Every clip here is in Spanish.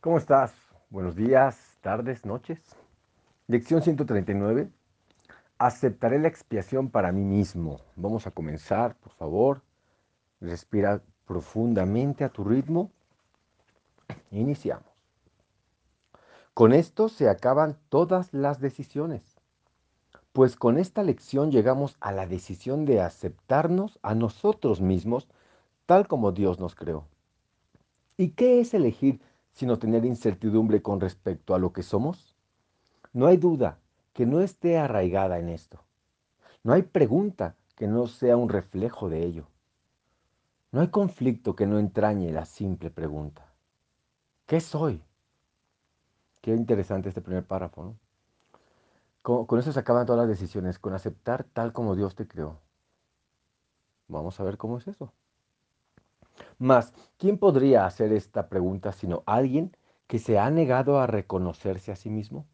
¿Cómo estás? Buenos días, tardes, noches. Lección 139. Aceptaré la expiación para mí mismo. Vamos a comenzar, por favor. Respira profundamente a tu ritmo. Iniciamos. Con esto se acaban todas las decisiones, pues con esta lección llegamos a la decisión de aceptarnos a nosotros mismos tal como Dios nos creó. ¿Y qué es elegir sino tener incertidumbre con respecto a lo que somos? No hay duda que no esté arraigada en esto. No hay pregunta que no sea un reflejo de ello. No hay conflicto que no entrañe la simple pregunta. ¿Qué soy? Qué interesante este primer párrafo, ¿no? Con, con, eso se acaban todas las decisiones, con aceptar tal como Dios te creó. Vamos a ver cómo es eso. Más, ¿quién podría hacer esta pregunta sino alguien que se ha negado a reconocerse a sí mismo?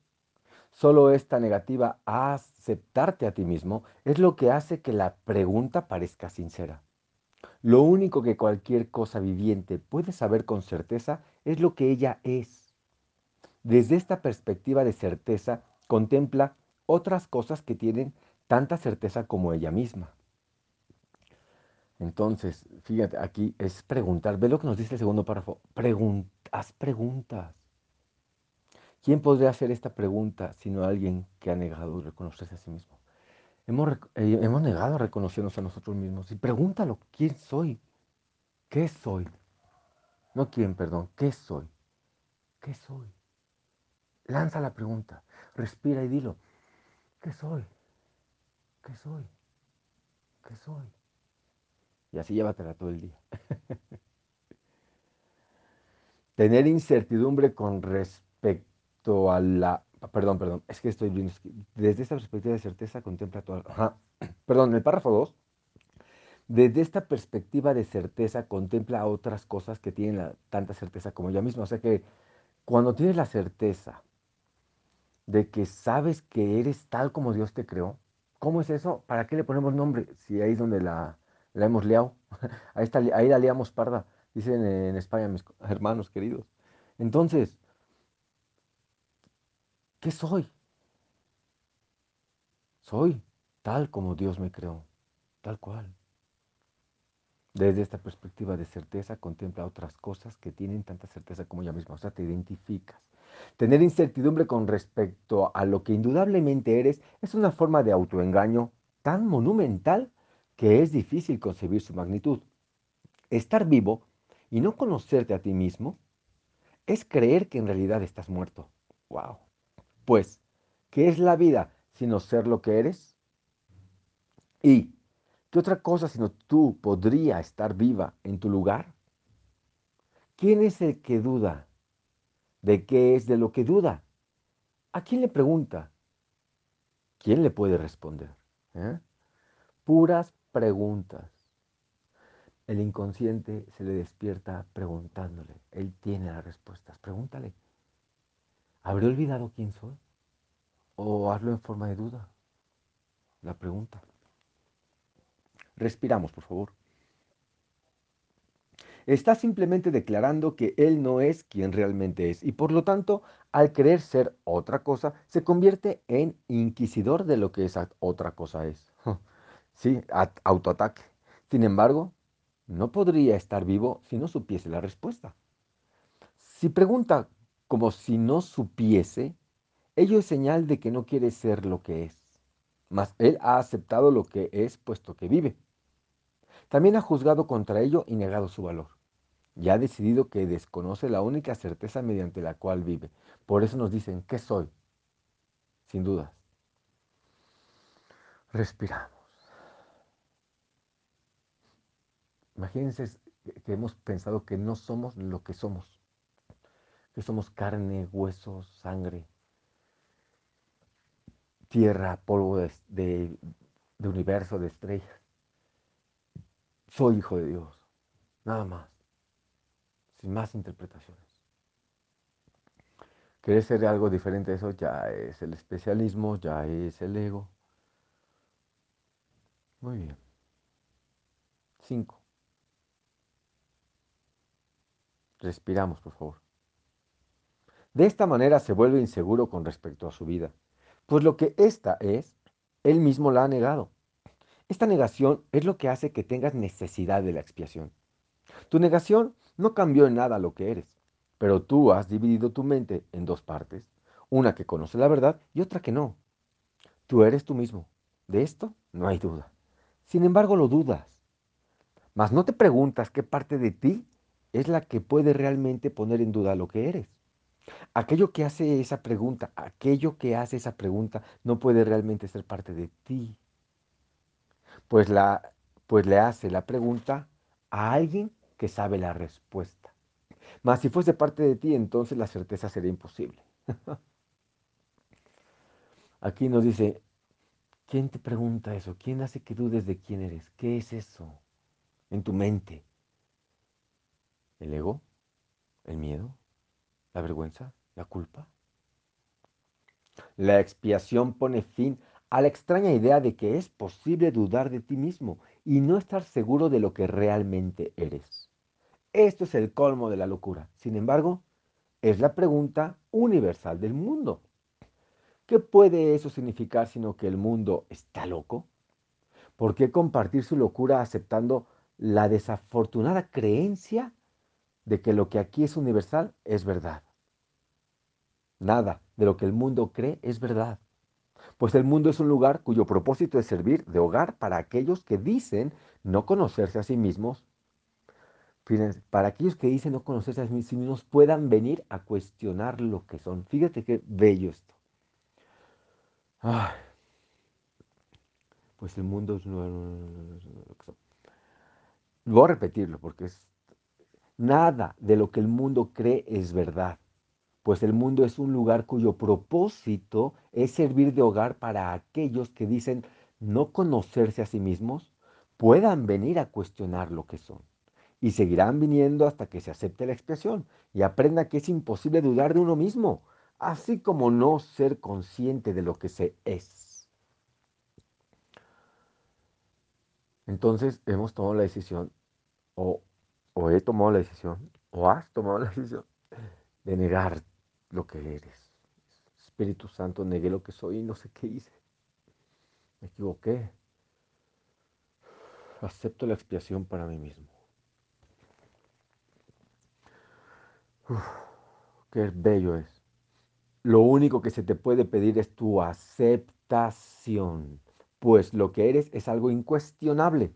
Solo esta negativa a aceptarte a ti mismo es lo que hace que la pregunta parezca sincera. Lo único que cualquier cosa viviente puede saber con certeza es lo que ella es. Desde esta perspectiva de certeza, contempla otras cosas que tienen tanta certeza como ella misma. Entonces, fíjate, aquí es preguntar. Ve lo que nos dice el segundo párrafo. haz preguntas. ¿Quién podría hacer esta pregunta sino alguien que ha negado reconocerse a sí mismo? Hemos, eh, hemos negado a reconocernos a nosotros mismos. Y pregúntalo, ¿quién soy? ¿Qué soy? No quién, perdón, ¿qué soy? ¿Qué soy? Lanza la pregunta, respira y dilo. ¿Qué soy? ¿Qué soy? ¿Qué soy? Y así llévatela todo el día. Tener incertidumbre con respecto a la... Perdón, perdón, es que estoy viendo... Desde esta perspectiva de certeza contempla todo... Ajá. Perdón, el párrafo 2. Desde esta perspectiva de certeza contempla otras cosas que tienen la, tanta certeza como ella misma. O sea que cuando tienes la certeza de que sabes que eres tal como Dios te creó, ¿cómo es eso? ¿Para qué le ponemos nombre? Si ahí es donde la, la hemos liado. Ahí, la liamos parda, dicen en España mis hermanos queridos. Entonces, ¿qué soy? Soy tal como Dios me creó, tal cual. Desde esta perspectiva de certeza, contempla otras cosas que tienen tanta certeza como ella misma. O sea, te identificas. Tener incertidumbre con respecto a lo que indudablemente eres es una forma de autoengaño tan monumental que es difícil concebir su magnitud. Estar vivo y no conocerte a ti mismo es creer que en realidad estás muerto. ¡Wow! Pues, ¿qué es la vida sino ser lo que eres? ¿Y qué otra cosa sino tú podría estar viva en tu lugar? ¿Quién es el que duda? ¿De qué es de lo que duda? ¿A quién le pregunta? ¿Quién le puede responder? ¿Eh? Puras preguntas. El inconsciente se le despierta preguntándole. Él tiene las respuestas. Pregúntale. ¿Habré olvidado quién soy? ¿O hazlo en forma de duda? La pregunta. Respiramos, por favor. Está simplemente declarando que él no es quien realmente es y por lo tanto, al querer ser otra cosa, se convierte en inquisidor de lo que esa otra cosa es. Sí, autoataque. Sin embargo, no podría estar vivo si no supiese la respuesta. Si pregunta como si no supiese, ello es señal de que no quiere ser lo que es. Mas él ha aceptado lo que es puesto que vive. También ha juzgado contra ello y negado su valor. Y ha decidido que desconoce la única certeza mediante la cual vive. Por eso nos dicen, ¿qué soy? Sin dudas. Respiramos. Imagínense que hemos pensado que no somos lo que somos, que somos carne, huesos, sangre, tierra, polvo de, universo, de estrellas. Soy hijo de Dios, nada más, sin más interpretaciones. Querer ser algo diferente de eso ya es el especialismo, ya es el ego. Muy bien. Cinco. Respiramos, por favor. De esta manera se vuelve inseguro con respecto a su vida, pues lo que ésta es, él mismo la ha negado. Esta negación es lo que hace que tengas necesidad de la expiación. Tu negación no cambió en nada lo que eres, pero tú has dividido tu mente en dos partes, una que conoce la verdad y otra que no. Tú eres tú mismo. De esto no hay duda. Sin embargo, lo dudas. Mas no te preguntas qué parte de ti es la que puede realmente poner en duda lo que eres. Aquello que hace esa pregunta, aquello que hace esa pregunta no puede realmente ser parte de ti. Pues, la, pues le hace la pregunta a alguien que sabe la respuesta. Mas si fuese parte de ti, entonces la certeza sería imposible. Aquí nos dice, ¿quién te pregunta eso? ¿Quién hace que dudes de quién eres? ¿Qué es eso en tu mente? ¿El ego? ¿El miedo? ¿La vergüenza? ¿La culpa? La expiación pone fin a la extraña idea de que es posible dudar de ti mismo y no estar seguro de lo que realmente eres. Esto es el colmo de la locura. Sin embargo, es la pregunta universal del mundo. ¿Qué puede eso significar sino que el mundo está loco? ¿Por qué compartir su locura aceptando la desafortunada creencia de que lo que aquí es universal es verdad? Nada de lo que el mundo cree es verdad. Pues el mundo es un lugar cuyo propósito es servir de hogar para aquellos que dicen no conocerse a sí mismos. Para aquellos que dicen no conocerse a sí mismos puedan venir a cuestionar lo que son. Fíjate qué bello esto. pues el mundo es... Voy a repetirlo porque es... Nada de lo que el mundo cree es verdad, pues el mundo es un lugar cuyo propósito es servir de hogar para aquellos que dicen no conocerse a sí mismos, puedan venir a cuestionar lo que son. Y seguirán viniendo hasta que se acepte la expiación y aprenda que es imposible dudar de uno mismo, así como no ser consciente de lo que se es. Entonces hemos tomado la decisión, o, he tomado la decisión, o has tomado la decisión de negar lo que eres. Espíritu Santo, negué lo que soy y no sé qué hice. Me equivoqué. Acepto la expiación para mí mismo. qué bello es. Lo único que se te puede pedir es tu aceptación, pues lo que eres es algo incuestionable.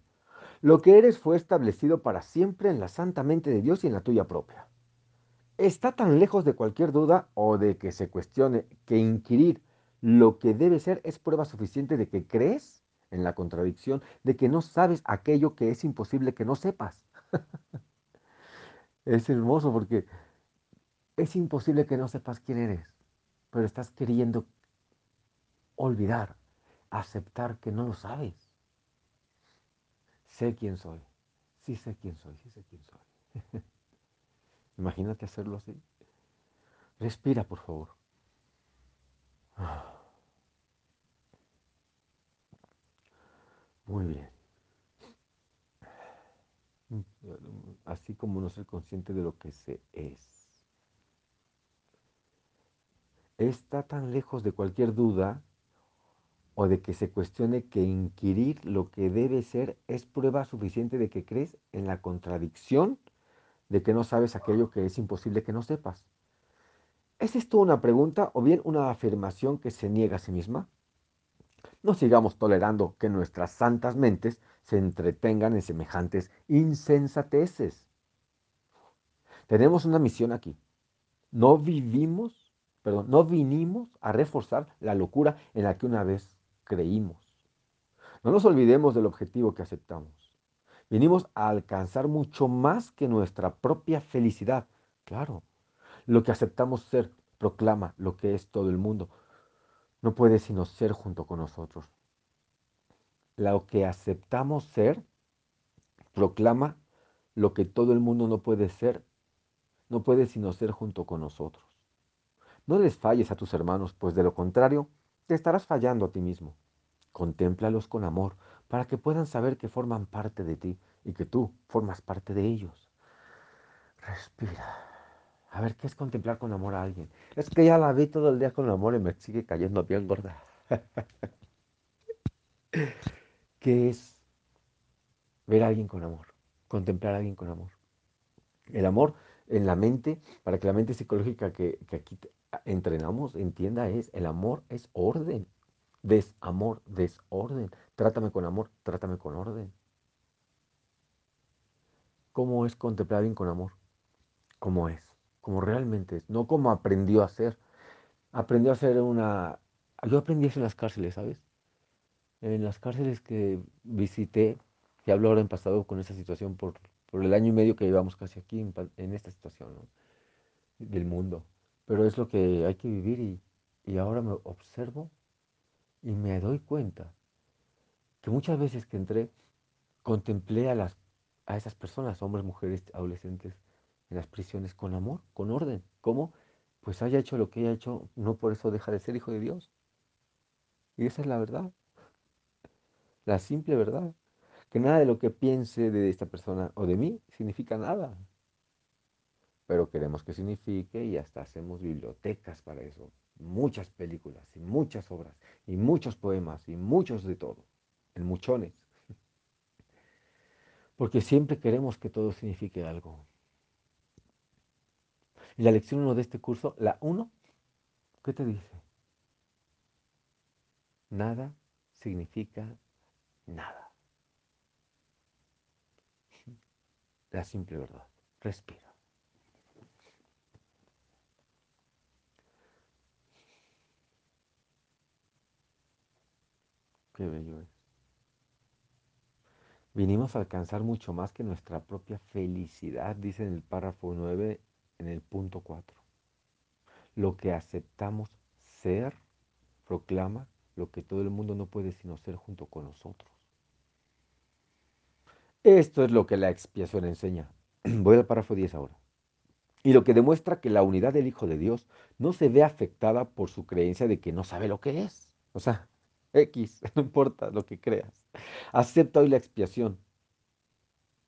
Lo que eres fue establecido para siempre en la santa mente de Dios y en la tuya propia. Está tan lejos de cualquier duda o de que se cuestione que inquirir lo que debe ser es prueba suficiente de que crees en la contradicción, de que no sabes aquello que es imposible que no sepas. es hermoso porque es imposible que no sepas quién eres pero estás queriendo olvidar, aceptar que no lo sabes. Sé quién soy, sí sé quién soy, sí sé quién soy. Imagínate hacerlo así. Respira, por favor. Muy bien. Así como no ser consciente de lo que se es. está tan lejos de cualquier duda o de que se cuestione que inquirir lo que debe ser es prueba suficiente de que crees en la contradicción de que no sabes aquello que es imposible que no sepas. ¿Es esto una pregunta o bien una afirmación que se niega a sí misma? No sigamos tolerando que nuestras santas mentes se entretengan en semejantes insensateces. Tenemos una misión aquí. No vivimos perdón, no vinimos a reforzar la locura en la que una vez creímos. No nos olvidemos del objetivo que aceptamos. Vinimos a alcanzar mucho más que nuestra propia felicidad. Claro, lo que aceptamos ser proclama lo que es todo el mundo. No puede sino ser junto con nosotros. Lo que aceptamos ser proclama lo que todo el mundo no puede ser, no puede sino ser junto con nosotros. No les falles a tus hermanos, pues de lo contrario, te estarás fallando a ti mismo. Contémplalos con amor, para que puedan saber que forman parte de ti y que tú formas parte de ellos. Respira. A ver, ¿qué es contemplar con amor a alguien? Es que ya la vi todo el día con amor y me sigue cayendo bien gorda. ¿Qué es ver a alguien con amor? Contemplar a alguien con amor. El amor en la mente, para que la mente psicológica que, que aquí entrenamos entienda es, el amor es orden. Desamor, desorden. Trátame con amor, trátame con orden. ¿Cómo es contemplar alguien con amor? ¿Cómo es? Como realmente es. No como aprendió a ser. Aprendió a ser una... Yo aprendí eso en las cárceles, ¿sabes? En las cárceles que visité, y hablo ahora en pasado con esa situación por, por el año y medio que llevamos casi aquí en, esta situación del mundo. Pero es lo que hay que vivir y, y ahora me observo y me doy cuenta que muchas veces que entré, contemplé a, las, a esas personas, hombres, mujeres, adolescentes, en las prisiones con amor, con orden. ¿Cómo? Pues haya hecho lo que haya hecho, no por eso deja de ser hijo de Dios. Y esa es la verdad, la simple verdad. Que nada de lo que piense de esta persona o de mí significa nada. Pero queremos que signifique y hasta hacemos bibliotecas para eso. Muchas películas y muchas obras y muchos poemas y muchos de todo. En muchones. Porque siempre queremos que todo signifique algo. Y la lección 1 de este curso, la 1, ¿qué te dice? Nada significa nada. La simple verdad. Respira. Qué bello es. Vinimos a alcanzar mucho más que nuestra propia felicidad, dice en el párrafo 9 en el punto 4. Lo que aceptamos ser proclama lo que todo el mundo no puede sino ser junto con nosotros. Esto es lo que la expiación enseña. Voy al párrafo 10 ahora. Y lo que demuestra que la unidad del Hijo de Dios no se ve afectada por su creencia de que no sabe lo que es. O sea, X, no importa lo que creas. Acepta hoy la expiación.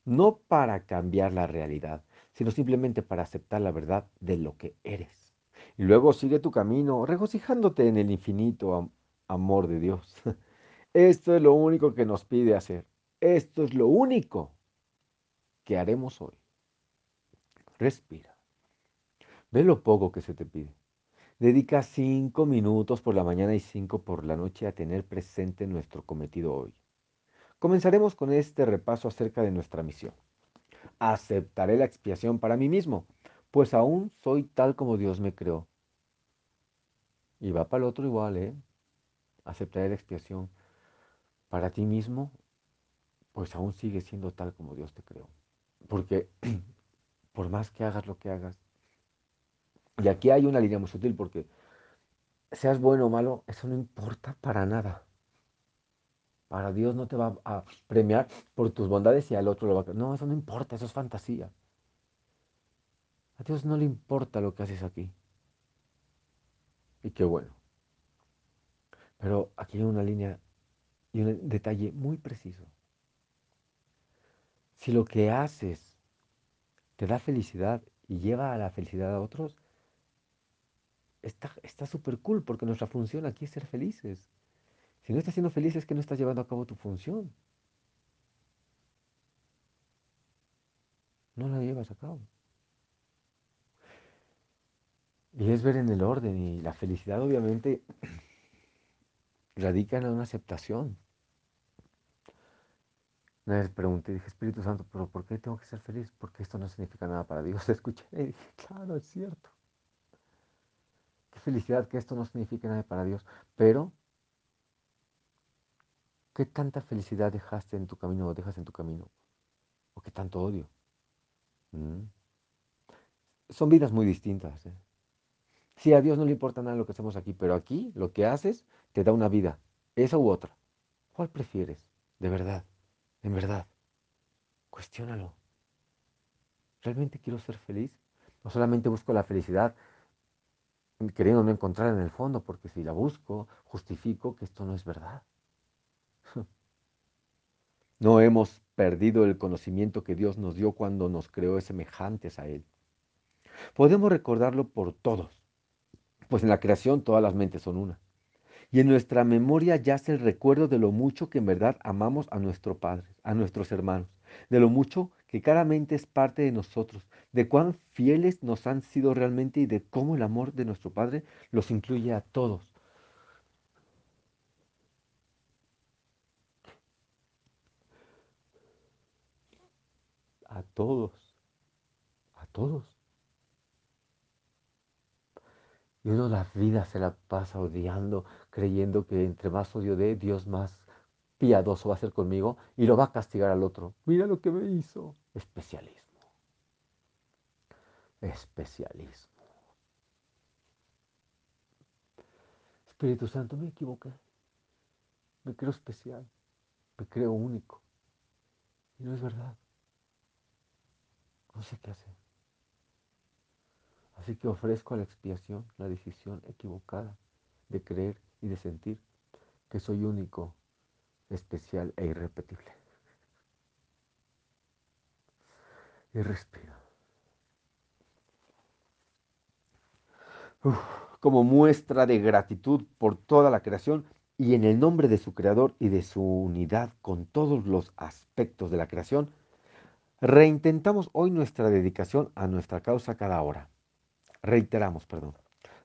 No para cambiar la realidad, sino simplemente para aceptar la verdad de lo que eres. Y luego sigue tu camino regocijándote en el infinito amor de Dios. Esto es lo único que nos pide hacer. Esto es lo único que haremos hoy. Respira. Ve lo poco que se te pide. Dedica cinco minutos por la mañana y cinco por la noche a tener presente nuestro cometido hoy. Comenzaremos con este repaso acerca de nuestra misión aceptaré la expiación para mí mismo, pues aún soy tal como Dios me creó. Y va para el otro igual, ¿eh? Aceptaré la expiación para ti mismo, pues aún sigue siendo tal como Dios te creó. Porque por más que hagas lo que hagas, y aquí hay una línea muy sutil, porque seas bueno o malo, eso no importa para nada. Para Dios no te va a premiar por tus bondades y al otro lo va a... No, eso no importa, eso es fantasía. A Dios no le importa lo que haces aquí. Y qué bueno. Pero aquí hay una línea y un detalle muy preciso. Si lo que haces te da felicidad y lleva a la felicidad a otros, está súper cool porque nuestra función aquí es ser felices. Si no estás siendo feliz es que no estás llevando a cabo tu función. No la llevas a cabo. Y es ver en el orden y la felicidad obviamente radica en una aceptación. Una vez pregunté, dije, Espíritu Santo, pero ¿por qué tengo que ser feliz? Porque esto no significa nada para Dios. Escuché y dije, claro, es cierto. Qué felicidad que esto no significa nada para Dios. Pero ¿Qué tanta felicidad dejaste en tu camino o dejas en tu camino? ¿O qué tanto odio? Mm. Son vidas muy distintas. ¿eh? Sí, a Dios no le importa nada lo que hacemos aquí, pero aquí lo que haces te da una vida, esa u otra. ¿Cuál prefieres? De verdad, en verdad. Cuestiónalo. ¿Realmente quiero ser feliz? No solamente busco la felicidad queriendo no encontrar en el fondo, porque si la busco, justifico que esto no es verdad. No hemos perdido el conocimiento que Dios nos dio cuando nos creó semejantes a Él. Podemos recordarlo por todos, pues en la creación todas las mentes son una. Y en nuestra memoria yace el recuerdo de lo mucho que en verdad amamos a nuestro Padre, a nuestros hermanos, de lo mucho que cada mente es parte de nosotros, de cuán fieles nos han sido realmente y de cómo el amor de nuestro Padre los incluye a todos. A todos, a todos. Y uno la vida se la pasa odiando, creyendo que entre más odio de Dios más piadoso va a ser conmigo y lo va a castigar al otro. Mira lo que me hizo. Especialismo. Especialismo. Espíritu Santo, me equivoqué. Me creo especial. Me creo único. Y no es verdad. No sé qué hacer. Así que ofrezco a la expiación la decisión equivocada de creer y de sentir que soy único, especial e irrepetible. Y respiro. como muestra de gratitud por toda la creación y en el nombre de su creador y de su unidad con todos los aspectos de la creación, reintentamos hoy nuestra dedicación a nuestra causa cada hora. Reiteramos, perdón.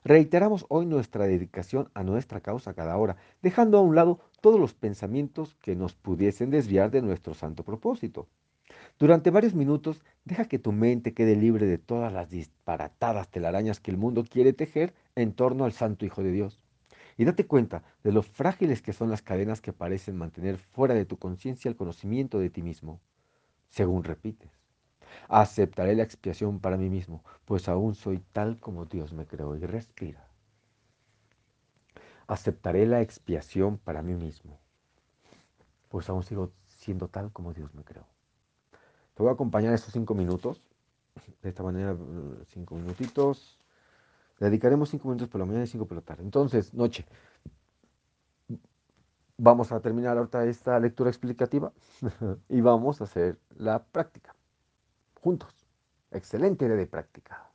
Reiteramos hoy nuestra dedicación a nuestra causa cada hora, dejando a un lado todos los pensamientos que nos pudiesen desviar de nuestro santo propósito. Durante varios minutos, deja que tu mente quede libre de todas las disparatadas telarañas que el mundo quiere tejer en torno al Santo Hijo de Dios. Y date cuenta de lo frágiles que son las cadenas que parecen mantener fuera de tu conciencia el conocimiento de ti mismo, según repites. Aceptaré la expiación para mí mismo, pues aún soy tal como Dios me creó y respira. Aceptaré la expiación para mí mismo, pues aún sigo siendo tal como Dios me creó. Te voy a acompañar estos cinco minutos. De esta manera, cinco minutitos. dedicaremos cinco minutos por la mañana y cinco por la tarde. Entonces, noche. Vamos a terminar ahorita esta lectura explicativa y vamos a hacer la práctica juntos. Excelente idea de práctica.